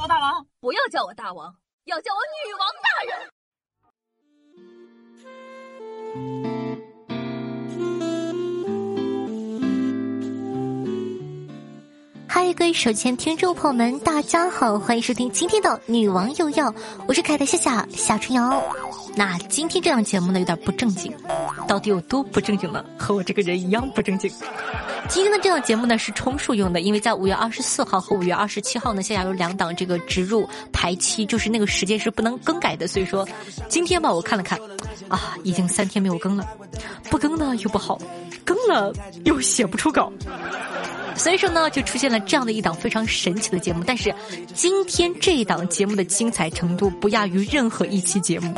王大王，不要叫我大王，要叫我女王大人。各位手机前听众朋友们，大家好，欢迎收听今天的《女王又要》，我是可爱的夏夏夏春瑶。那今天这档节目呢，有点不正经，到底有多不正经呢？和我这个人一样不正经。今天的这档节目呢是充数用的，因为在五月二十四号和五月二十七号呢，夏夏有两档这个植入排期，就是那个时间是不能更改的，所以说今天吧，我看了看，啊，已经三天没有更了，不更呢又不好，更了又写不出稿。所以说呢，就出现了这样的一档非常神奇的节目。但是，今天这一档节目的精彩程度不亚于任何一期节目。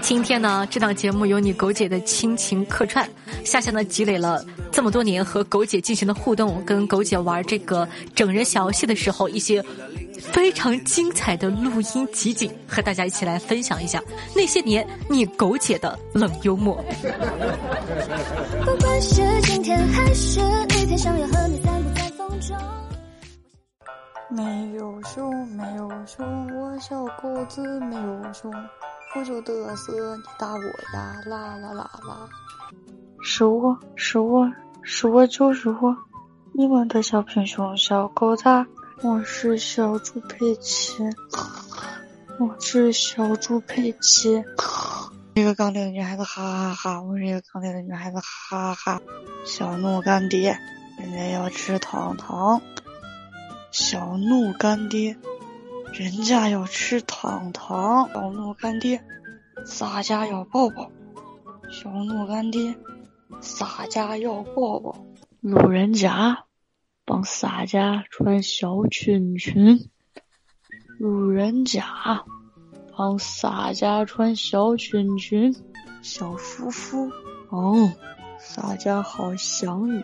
今天呢，这档节目有你狗姐的亲情客串，夏夏呢积累了这么多年和狗姐进行的互动，跟狗姐玩这个整人小游戏的时候一些。非常精彩的录音集锦，和大家一起来分享一下那些年你苟且的冷幽默。不管是今天还是天，想要和你散步在风中。没有熊，没有熊，我小狗子没有熊，我就嘚瑟，你打我呀，啦啦啦啦。是我是我是我就是我，你们的小平熊小狗子。我是小猪佩奇，我是小猪佩奇，一个钢铁的女孩子，哈哈哈！我是一个钢铁的女孩子，哈哈哈！小怒干爹，人家要吃糖糖。小怒干爹，人家要吃糖糖。小怒干爹，洒家要抱抱。小怒干爹，洒家要抱抱。路人甲。帮洒家穿小裙裙，路人甲帮洒家穿小裙裙，小夫妇哦，洒家好想你，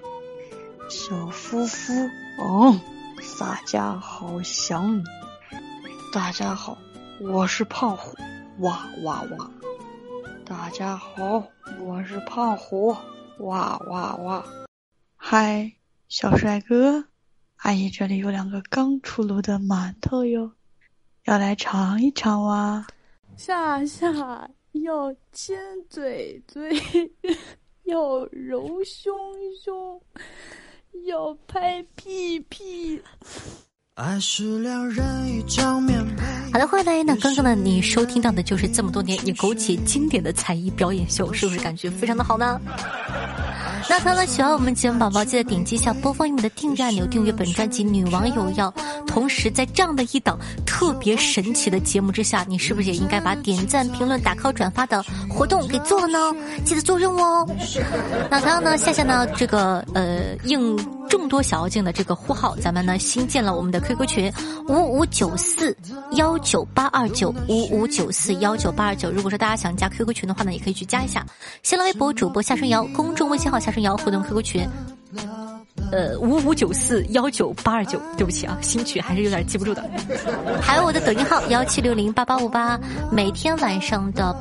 小夫妇嗯，洒家好想你。大家好，我是胖虎，哇哇哇！大家好，我是胖虎，哇哇哇！嗨。小帅哥，阿姨这里有两个刚出炉的馒头哟，要来尝一尝哇！夏夏要亲嘴嘴，要揉胸胸，要拍屁屁。爱是两人一张面好的，欢迎来。那刚刚呢，你收听到的就是这么多年你枸杞经典的才艺表演秀，是不是感觉非常的好呢？那刚刚喜欢我们节目宝宝，记得点击一下播放页的订阅按钮，订阅本专辑《女网友要》。同时，在这样的一档特别神奇的节目之下，你是不是也应该把点赞、评论、打 call、转发的活动给做了呢？记得做任务哦。那刚刚呢，夏夏呢，这个呃，应众多小妖精的这个呼号，咱们呢新建了我们的 QQ 群五五九四幺九八二九五五九四幺九八二九。如果说大家想加 QQ 群的话呢，也可以去加一下。新浪微博主播夏春瑶，公众微信号夏春瑶，互动 QQ 群。呃，五五九四幺九八二九，对不起啊，新曲还是有点记不住的。还有我的抖音号幺七六零八八五八，每天晚上的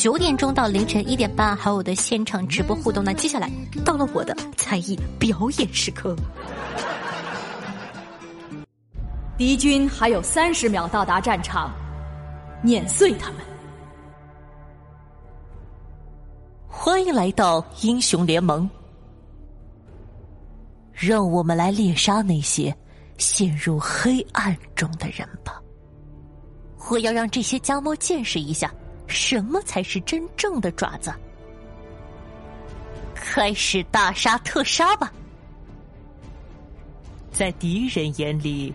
九点钟到凌晨一点半，还有我的现场直播互动。那接下来到了我的才艺表演时刻，敌军还有三十秒到达战场，碾碎他们。欢迎来到英雄联盟。让我们来猎杀那些陷入黑暗中的人吧！我要让这些家猫见识一下，什么才是真正的爪子。开始大杀特杀吧！在敌人眼里，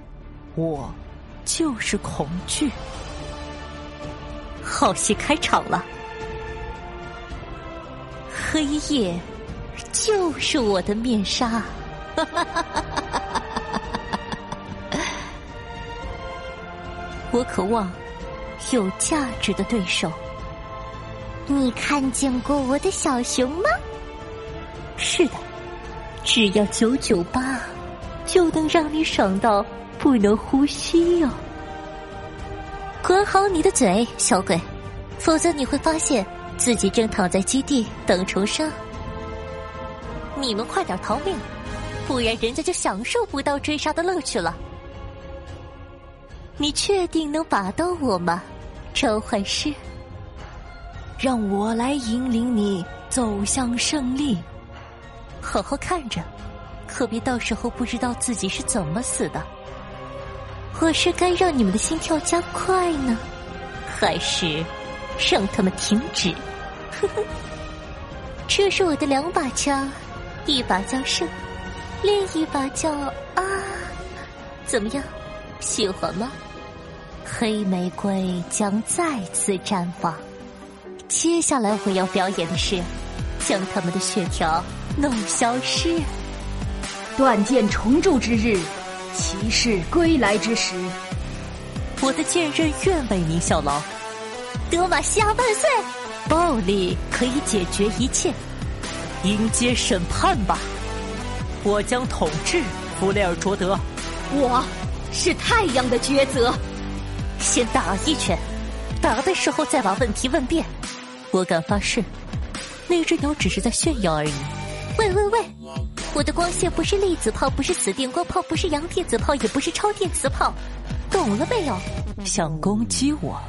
我就是恐惧。好戏开场了，黑夜就是我的面纱。哈哈哈哈哈！我渴望有价值的对手。你看见过我的小熊吗？是的，只要九九八，就能让你爽到不能呼吸哟。管好你的嘴，小鬼，否则你会发现自己正躺在基地等重生。你们快点逃命！不然人家就享受不到追杀的乐趣了。你确定能把到我吗，召唤师？让我来引领你走向胜利。好好看着，可别到时候不知道自己是怎么死的。我是该让你们的心跳加快呢，还是让他们停止？呵呵，这是我的两把枪，一把叫胜，另一把叫啊，怎么样？喜欢吗？黑玫瑰将再次绽放。接下来我要表演的是，将他们的血条弄消失。断剑重铸之日，骑士归来之时，我的剑刃愿为您效劳。德玛西亚万岁！暴力可以解决一切，迎接审判吧！我将统治弗雷尔卓德。我。是太阳的抉择，先打一拳，打的时候再把问题问遍。我敢发誓，那只鸟只是在炫耀而已。喂喂喂，我的光线不是粒子炮，不是死电光炮，不是阳电子炮，也不是超电磁炮，懂了没有？想攻击我，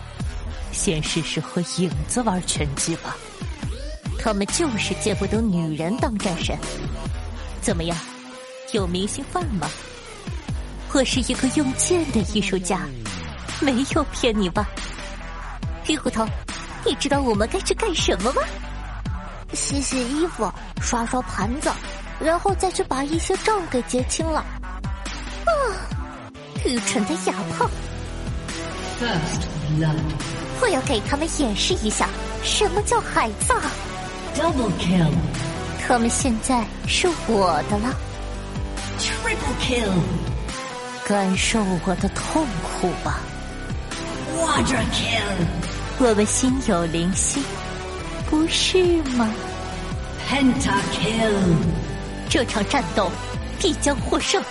先试试和影子玩拳击吧。他们就是见不得女人当战神。怎么样，有明星范吗？我是一个用剑的艺术家，没有骗你吧？玉骨头，你知道我们该去干什么吗？洗洗衣服，刷刷盘子，然后再去把一些账给结清了。啊，愚蠢的哑炮！我要给他们演示一下什么叫海葬。Double kill！他们现在是我的了。Triple kill！感受我的痛苦吧，Water Kill！我们心有灵犀，不是吗？Penta Kill！这场战斗必将获胜，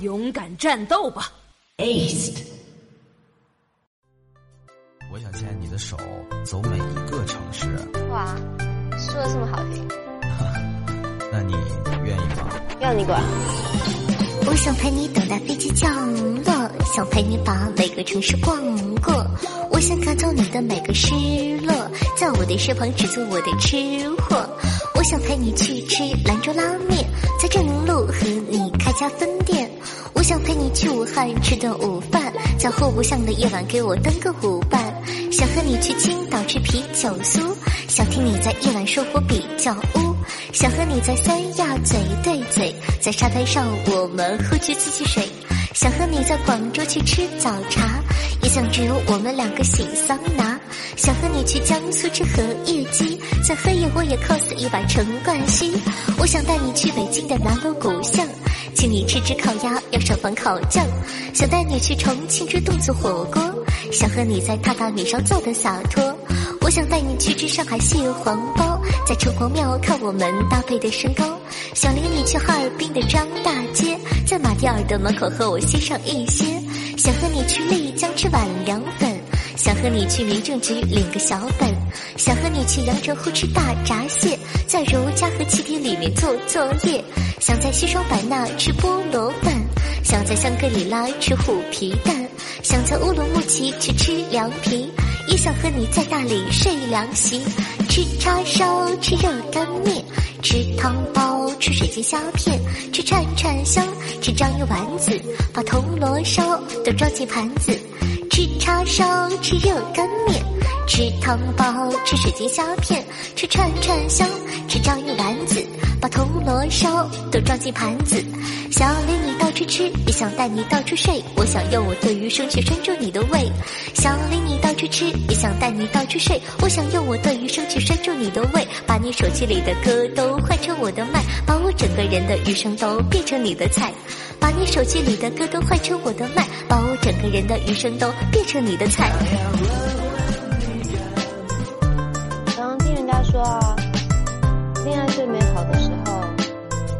勇敢战斗吧，Aced！我想牵你的手，走每一个城市。哇，说的这么好听，那你愿意吗？要你管。我想陪你等待飞机降落，想陪你把每个城市逛过。我想看透你的每个失落，在我的身旁只做我的吃货。我想陪你去吃兰州拉面，在正宁路和你开家分店。我想陪你去武汉吃顿午饭，在户部巷的夜晚给我登个舞伴。想和你去青岛吃啤酒酥，想听你在夜晚说我比较污。想和你在三亚嘴对嘴，在沙滩上我们喝着自己水。想和你在广州去吃早茶，也想只有我们两个洗桑拿。想和你去江苏吃荷叶鸡，在黑夜我也 cos 一把陈冠希。我想带你去北京的南锣鼓巷，请你吃只烤鸭，要上房烤酱。想带你去重庆吃肚子火锅，想和你在榻榻米上坐的洒脱。我想带你去吃上海蟹黄包，在城隍庙看我们搭配的身高。想领你去哈尔滨的张大街，在马迭尔的门口和我欣赏一些。想和你去丽江吃碗凉粉，想和你去民政局领个小本。想和你去阳澄湖吃大闸蟹，在如家和起点里面做作业。想在西双版纳吃菠萝饭，想在香格里拉吃虎皮蛋，想在乌鲁木齐去吃凉皮。也想和你在大理睡凉席，吃叉烧，吃热干面，吃汤包，吃水晶虾片，吃串串香，吃章鱼丸子，把铜锣烧都装进盘子。吃叉烧，吃热干面，吃汤包，吃水晶虾片，吃串串香，吃章鱼丸子，把铜锣烧都装进盘子。想领你到处吃，也想带你到处睡。我想用我的余生去拴住你的胃。想领你到处吃，也想带你到处睡。我想用我的余生去拴住你的胃，把你手机里的歌都换成我的麦，把我整个人的余生都变成你的菜。把你手机里的歌都换成我的麦，把我整个人的余生都变成你的菜。说啊，恋爱最美好的时候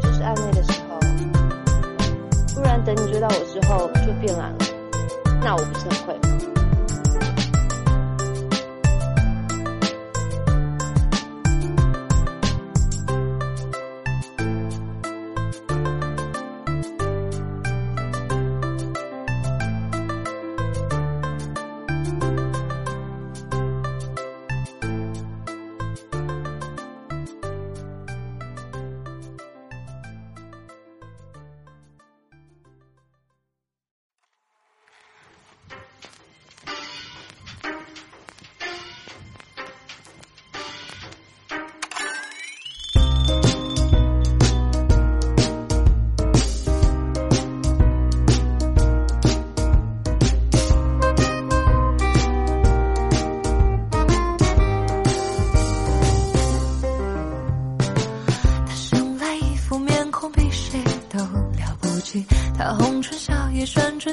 就是暧昧的时候，不然等你追到我之后就变懒了，那我不是很会吗？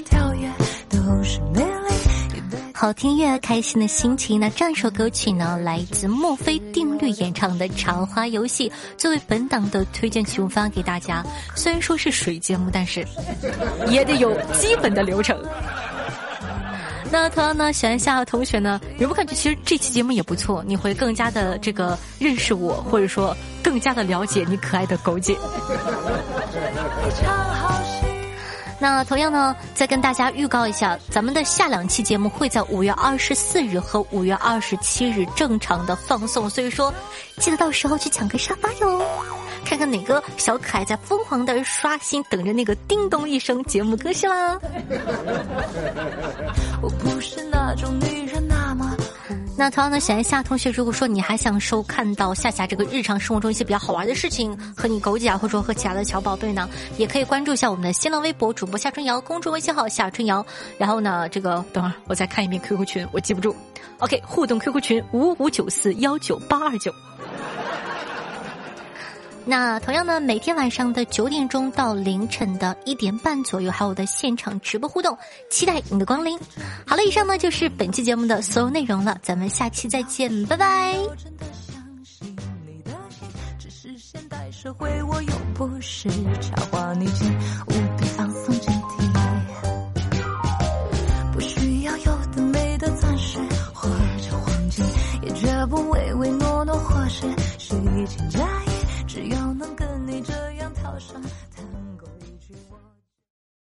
跳跃，都是美丽。好听越开心的心情。那这首歌曲呢，来自墨菲定律演唱的《茶花游戏》，作为本档的推荐曲目发给大家。虽然说是水节目，但是也得有基本的流程。那同样呢，喜欢夏的同学呢，有没有感觉其实这期节目也不错？你会更加的这个认识我，或者说更加的了解你可爱的狗姐。那同样呢，再跟大家预告一下，咱们的下两期节目会在五月二十四日和五月二十七日正常的放送，所以说记得到时候去抢个沙发哟，看看哪个小可爱在疯狂的刷新，等着那个叮咚一声节目更新啦。我不是那种女人，那同样呢，想一下同学，如果说你还想收看到夏夏这个日常生活中一些比较好玩的事情，和你狗姐啊，或者说和其他的小宝贝呢，也可以关注一下我们的新浪微博主播夏春瑶，公众微信号夏春瑶。然后呢，这个等会儿我再看一遍 QQ 群，我记不住。OK，互动 QQ 群五五九四幺九八二九。那同样呢，每天晚上的九点钟到凌晨的一点半左右，还有我的现场直播互动，期待你的光临。好了，以上呢就是本期节目的所有内容了，咱们下期再见，拜拜。只是现代社会，我又不